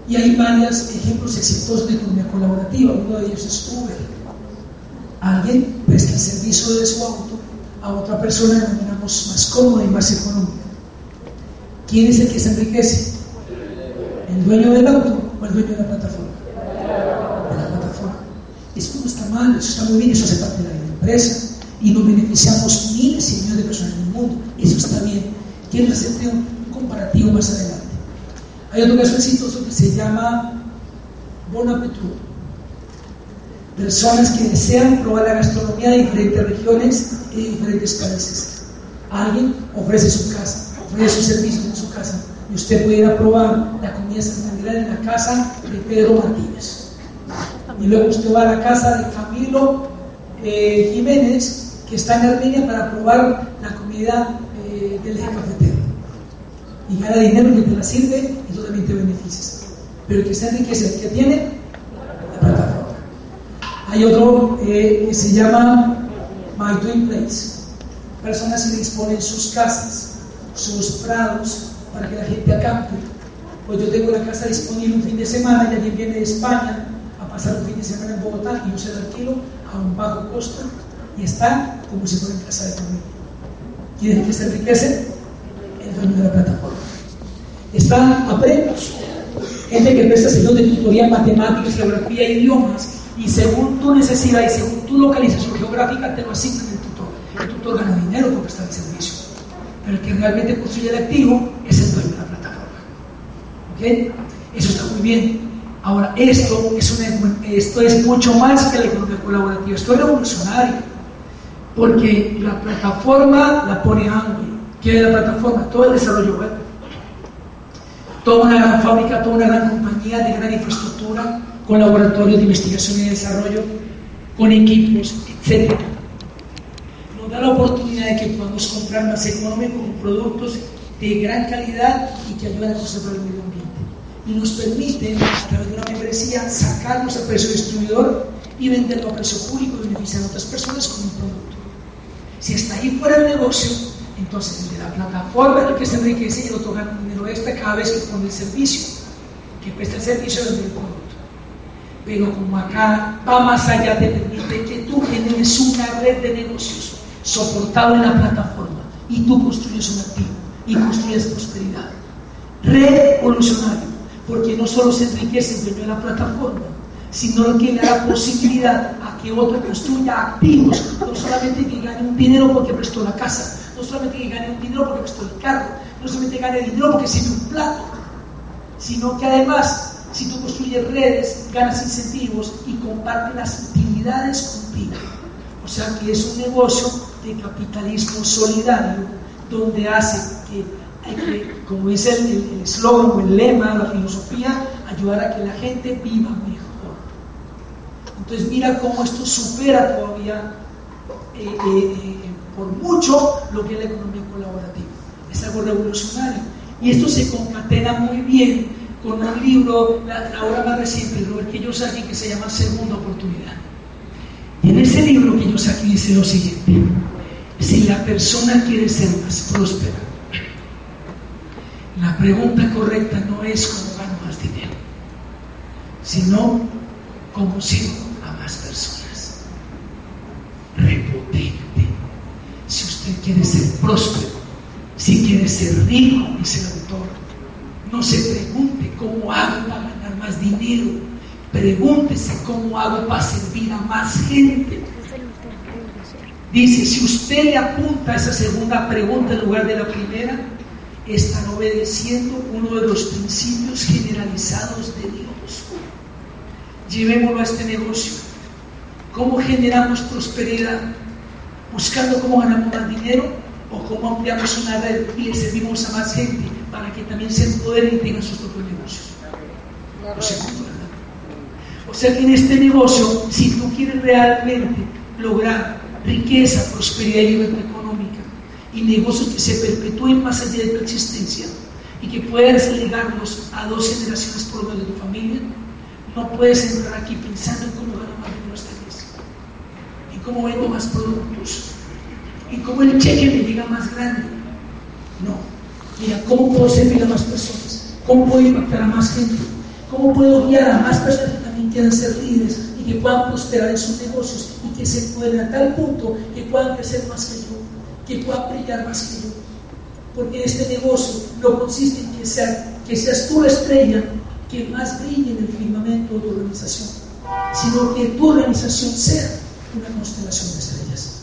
[SPEAKER 1] Y hay varios ejemplos exitosos de economía colaborativa. Uno de ellos es Uber. Alguien presta el servicio de su auto a otra persona de manera más cómoda y más económica. ¿Quién es el que se enriquece? ¿El dueño del auto o el dueño de la plataforma? De la plataforma. Eso no está mal, eso está muy bien, eso hace parte de la empresa y nos beneficiamos miles y millones de personas en el mundo. Eso está bien. Quiero hacerte un comparativo más adelante. Hay otro caso exitoso que se llama Bon Appetit. Personas que desean probar la gastronomía de diferentes regiones y de diferentes países. Alguien ofrece su casa, ofrece sus servicios en su casa y usted puede ir probar la comida santandereana en la casa de Pedro Martínez. Y luego usted va a la casa de Camilo eh, Jiménez, que está en Armenia, para probar la comida eh, del eje cafetero y gana dinero que te la sirve y tú también te beneficias. Pero el que se enriquece, el que tiene la plataforma. Hay otro eh, que se llama My Twin Place. Personas que disponen sus casas, sus prados, para que la gente acampe. Pues yo tengo la casa disponible un fin de semana y alguien viene de España a pasar un fin de semana en Bogotá y yo se lo alquilo a un bajo costo y está como si fuera en casa de familia. ¿Quién es que se enriquece? El dueño de la plataforma están aprendos. Gente que presta servicios de tutoría matemáticas, geografía e idiomas, y según tu necesidad y según tu localización geográfica te lo asignan el tutor. El tutor gana dinero por prestar el servicio. Pero el que realmente construye el activo es el dueño de la plataforma. ¿Ok? Eso está muy bien. Ahora, esto es, es mucho más que la economía colaborativa. Esto es revolucionario. Porque la plataforma la pone Angry. ¿Qué es la plataforma? Todo el desarrollo web toda una gran fábrica, toda una gran compañía de gran infraestructura, con laboratorios de investigación y desarrollo, con equipos, etc. Nos da la oportunidad de que podamos comprar más económico con productos de gran calidad y que ayuden a conservar el medio ambiente. Y nos permite, a través de una membresía, sacarnos a precio distribuidor y venderlo a precio público y beneficiar a otras personas con un producto. Si está ahí fuera el negocio, entonces el de la plataforma el que se enriquece y el otro gana dinero extra cada vez que pone el servicio, que presta el servicio del producto. Pero como acá va más allá, te permite que tú generes una red de negocios soportado en la plataforma y tú construyes un activo y construyes prosperidad. Revolucionario, porque no solo se enriquece el dueño de la plataforma, sino que le da posibilidad a que otro construya activos, no solamente que gane un dinero porque prestó la casa, no solamente que gane un dinero porque prestó el carro, no solamente que gane dinero porque sirve un plato, sino que además, si tú construyes redes, ganas incentivos y compartes las utilidades contigo. O sea que es un negocio de capitalismo solidario donde hace que, como es el eslogan o el lema, la filosofía, ayudar a que la gente viva mejor. Entonces mira cómo esto supera todavía eh, eh, eh, por mucho lo que es la economía colaborativa. Es algo revolucionario. Y esto se concatena muy bien con un libro, la, obra más reciente, Robert que yo saqué, que se llama Segunda Oportunidad. Y en ese libro saqué dice lo siguiente, si la persona quiere ser más próspera, la pregunta correcta no es cómo gano más dinero, sino cómo sirvo personas. Repotente. Si usted quiere ser próspero, si quiere ser rico, dice el autor, no se pregunte cómo hago para ganar más dinero. Pregúntese cómo hago para servir a más gente. Dice, si usted le apunta a esa segunda pregunta en lugar de la primera, están obedeciendo uno de los principios generalizados de Dios. Llevémoslo a este negocio. ¿Cómo generamos prosperidad? ¿Buscando cómo ganamos más dinero? ¿O cómo ampliamos una red y le servimos a más gente para que también se empoderen y tengan sus propios negocios? Segundo, ¿verdad? O sea que en este negocio, si tú quieres realmente lograr riqueza, prosperidad y libertad económica y negocios que se perpetúen más allá de tu existencia y que puedas legarlos a dos generaciones por menos de tu familia, no puedes entrar aquí pensando en cómo ganar más dinero cómo vendo más productos y cómo el cheque me llega más grande. No. Mira, ¿cómo puedo servir a más personas? ¿Cómo puedo impactar a más gente? ¿Cómo puedo guiar a más personas que también quieran ser líderes y que puedan prosperar en sus negocios y que se puedan a tal punto que puedan crecer más que yo, que puedan brillar más que yo? Porque este negocio no consiste en que, que seas tú la estrella que más brille en el firmamento de tu organización, sino que tu organización sea una constelación de estrellas.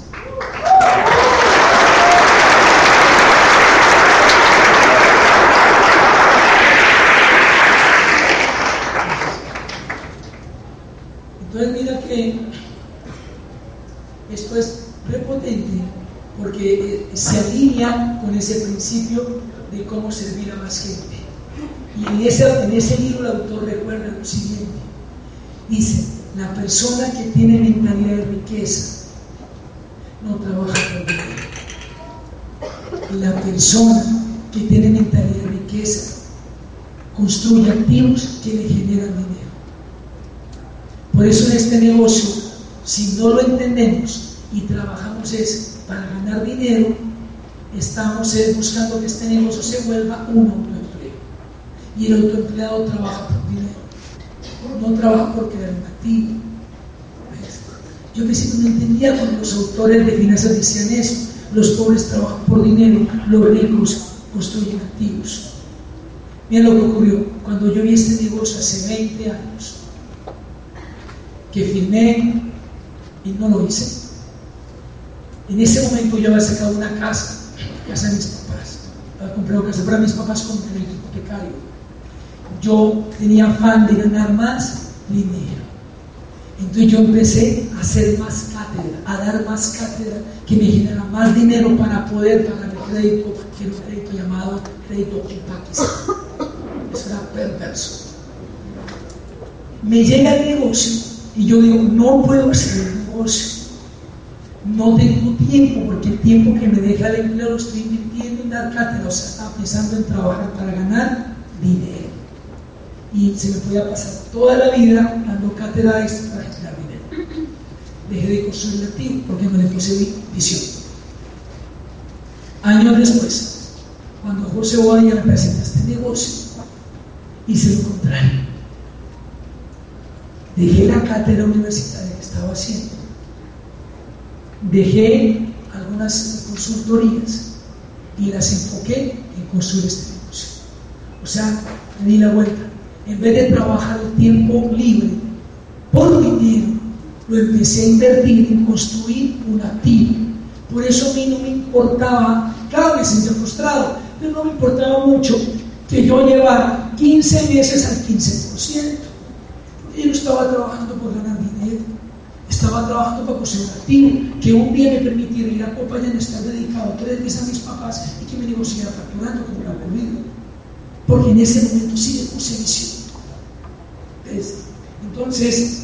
[SPEAKER 1] Entonces mira que esto es prepotente porque se alinea con ese principio de cómo servir a más gente. Y en ese, en ese libro el autor recuerda lo siguiente. Dice, la persona que tiene mentalidad de riqueza no trabaja por dinero. La persona que tiene mentalidad de riqueza construye activos que le generan dinero. Por eso en este negocio, si no lo entendemos y trabajamos es para ganar dinero, estamos buscando que este negocio se vuelva un autoempleo. Y el autoempleado trabaja por dinero no trabaja porque era un. Yo me no entendía cuando los autores de finanzas decían eso. Los pobres trabajan por dinero, los ricos construyen activos. Mira lo que ocurrió cuando yo vi este negocio hace 20 años, que firmé y no lo hice. En ese momento yo había sacado una casa, casa de mis papás, había comprado casa para mis papás con crédito hipotecario yo tenía afán de ganar más dinero. Entonces yo empecé a hacer más cátedra, a dar más cátedra que me genera más dinero para poder pagar el crédito, que era un crédito llamado crédito Pakistan. eso era perverso. Me llega el negocio y yo digo, no puedo hacer el negocio. No tengo tiempo porque el tiempo que me deja el empleo lo estoy invirtiendo en dar cátedra, o sea, estaba pensando en trabajar para ganar dinero. Y se me podía pasar toda la vida dando cátedra para generar dinero. Dejé de el activo porque no le puse visión. Años después, cuando José Bobadilla me presenta este negocio, hice lo contrario. Dejé la cátedra universitaria que estaba haciendo, dejé algunas consultorías y las enfoqué en construir este negocio. O sea, me di la vuelta. En vez de trabajar el tiempo libre por dinero, lo empecé a invertir en construir un activo. Por eso a mí no me importaba, vez me frustrado, pero no me importaba mucho que yo llevara 15 meses al 15%. Yo no estaba trabajando por ganar dinero, estaba trabajando para conseguir un activo que un día me permitiera ir a acompañar, estar dedicado tres meses a mis papás y que me negociara facturando como la vida. Porque en ese momento sí puse visión. Entonces,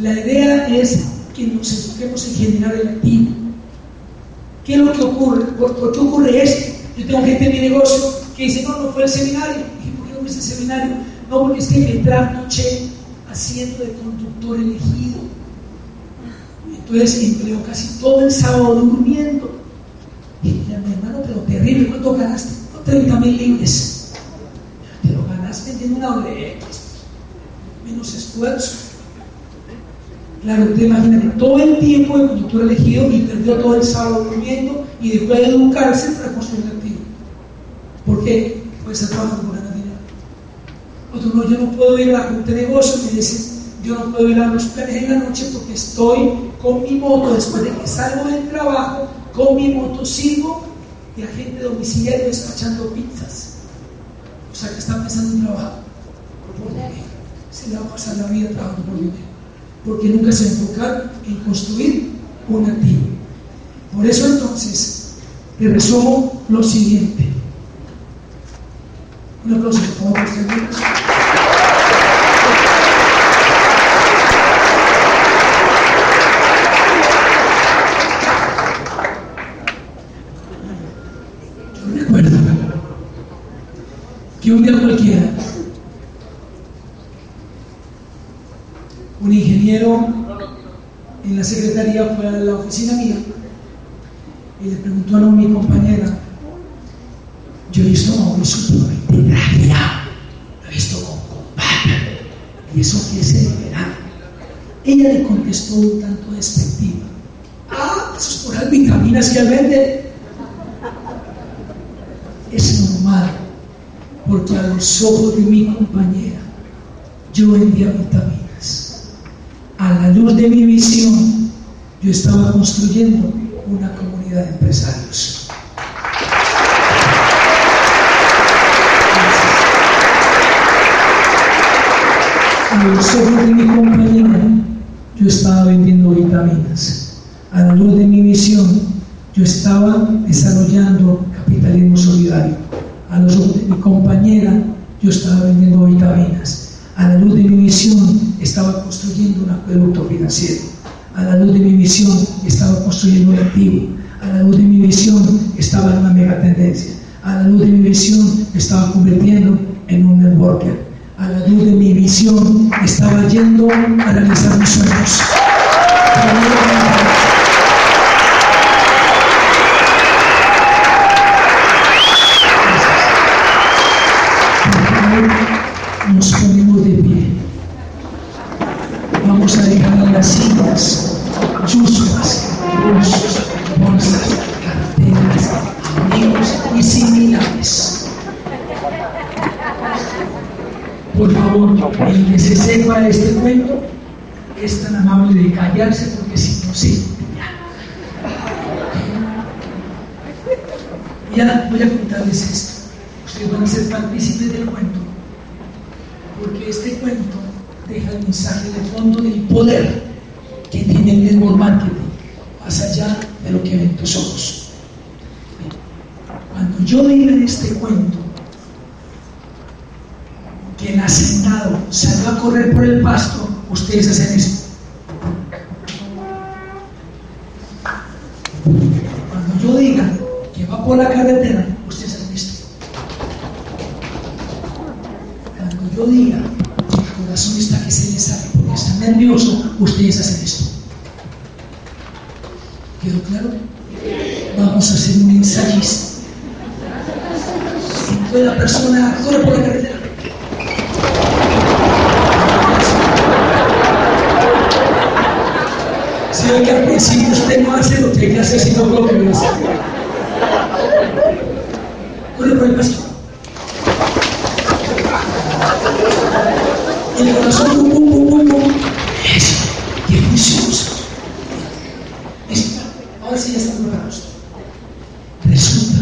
[SPEAKER 1] la idea es que nos enfoquemos en generar el activo. ¿Qué es lo que ocurre? ¿Por, qué ocurre esto? Yo tengo gente en mi negocio que dice, no, no fue el seminario. Y dije, ¿por qué no hice el seminario? No, porque es que me trasnoché haciendo de conductor elegido. Entonces empleó casi todo el sábado durmiendo. Y dije, mi hermano, pero terrible, ¿cuánto ganaste? 30 mil libres. Te lo ganaste vendiendo una doble menos esfuerzo. Claro, te imaginas todo el tiempo de conductor elegido y perdió todo el sábado durmiendo y dejó de educarse para construir activo. ¿Por qué? Pues está trabajando por ganar dinero. Otro no, yo no puedo ir a la junta de negocio, me dice, yo no puedo ir a los planes en la noche porque estoy con mi moto, después de que salgo del trabajo, con mi moto sigo de agente domiciliario despachando pizzas. O sea que está pensando en trabajo. Se le va a pasar la vida trabajando por dinero porque nunca se enfocar en construir un activo. Por eso entonces, te resumo lo siguiente. Un aplauso, por favor, Yo recuerdo un día cualquiera un ingeniero en la secretaría fue a la oficina mía y le preguntó a mi compañera, yo he visto a Mauricio pero lo he visto con combate, y eso que se verá. Ella le contestó un tanto despectiva, ah, eso es por las vitaminas que vende. Es normal, porque a los ojos de mi compañera yo vendía vitaminas a la luz de mi visión, yo estaba construyendo una comunidad de empresarios. A los ojos de mi compañera, yo estaba vendiendo vitaminas. A la luz de mi visión, yo estaba desarrollando capitalismo solidario. A los de mi compañera, yo estaba vendiendo vitaminas. A la luz de mi visión estaba construyendo un acueducto financiero. A la luz de mi visión estaba construyendo un activo. A la luz de mi visión estaba en una mega tendencia. A la luz de mi visión estaba convirtiendo en un networker. A la luz de mi visión estaba yendo a realizar mis sueños. El que se sepa este cuento es tan amable de callarse porque si no, sí. Ya voy a contarles esto. Ustedes van a ser partícipes del cuento. Porque este cuento deja el mensaje de fondo del poder que tiene el network marketing, más allá de lo que ven tus ojos. Cuando yo diga este cuento, quien ha sentado salió a correr por el pasto, ustedes hacen esto. Cuando yo diga que va por la carretera, ustedes hacen esto. Cuando yo diga que el corazón está que se le sale porque está nervioso, ustedes hacen esto. ¿Quedó claro? Vamos a hacer un ensayista. Si la persona corre por la carretera, si ve que al principio usted no hace lo que hay que hacer, sino lo que me hace. Corre por el paso. El corazón, pum, pum, pum, pum, pum. Eso, qué juicioso. Ahora sí ya están preparados. Resulta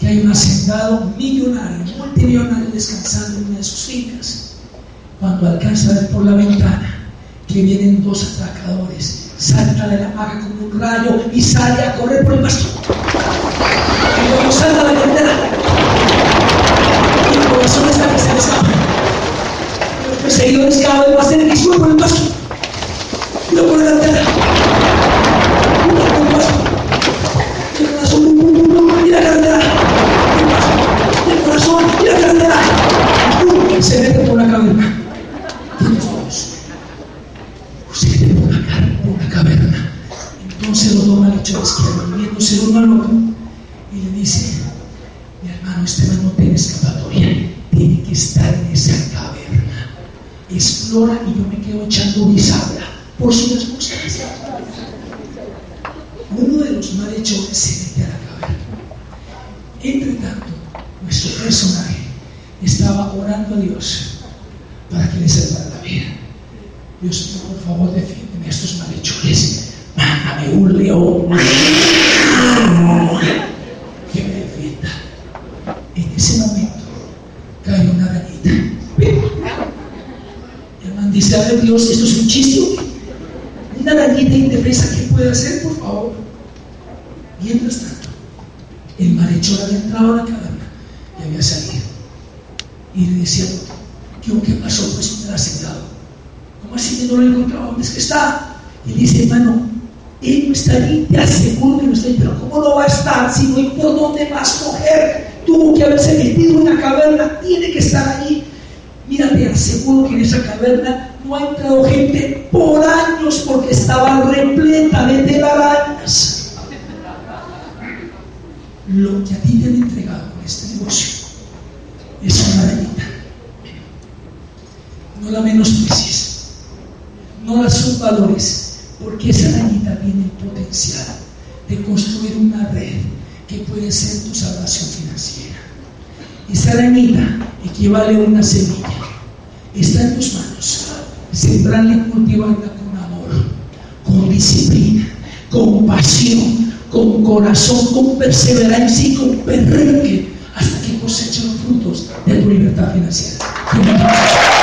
[SPEAKER 1] que hay un hacendado millonario, multimillonario, descansando en una de sus fincas. Cuando alcanza a ver por la ventana que vienen dos atracadores salta de la maca como un rayo y sale a correr por el pasto. Y cuando salta la carretera, el corazón está que se le escapa. Los perseguidores cada vez más enemigos por el pasto. Y luego por la. Y le dice, mi hermano, este man no tiene escapatoria, tiene que estar en esa caverna. Explora y yo me quedo echando bisagra por las moscas. Uno de los malhechores se mete a la caverna. Entre tanto, nuestro personaje estaba orando a Dios para que le salvara la vida. Dios por favor, defiéndeme a estos malhechores. Mándame un león que me defienda. En ese momento cae una arañita. El man dice, a ver Dios, esto es un chiste. Una arañita indefensa, ¿qué puede hacer, por favor? Mientras tanto, el malhechor había entrado a la caverna y había salido. Y le decía, ¿qué pasó? Pues me ha sentado ¿Cómo así que no lo he encontrado? ¿Dónde es que está? Y dice, hermano, él no está allí, te aseguro que no está allí, pero ¿cómo no va a estar si no hay por dónde más coger? Tuvo que haberse metido en una caverna, tiene que estar allí. Mira, te aseguro que en esa caverna no ha entrado gente por años porque estaba repleta de telarañas. Lo que a ti te han entregado con este negocio es una arañita. No la menosprecies no la subvalores, porque esa arañita tiene el potencial de construir una red que puede ser tu salvación financiera. Esa arañita equivale a una semilla. Está en tus manos. Sembrarla y cultivarla con amor, con disciplina, con pasión, con corazón, con perseverancia y con perrenque hasta que cosechen los frutos de tu libertad financiera.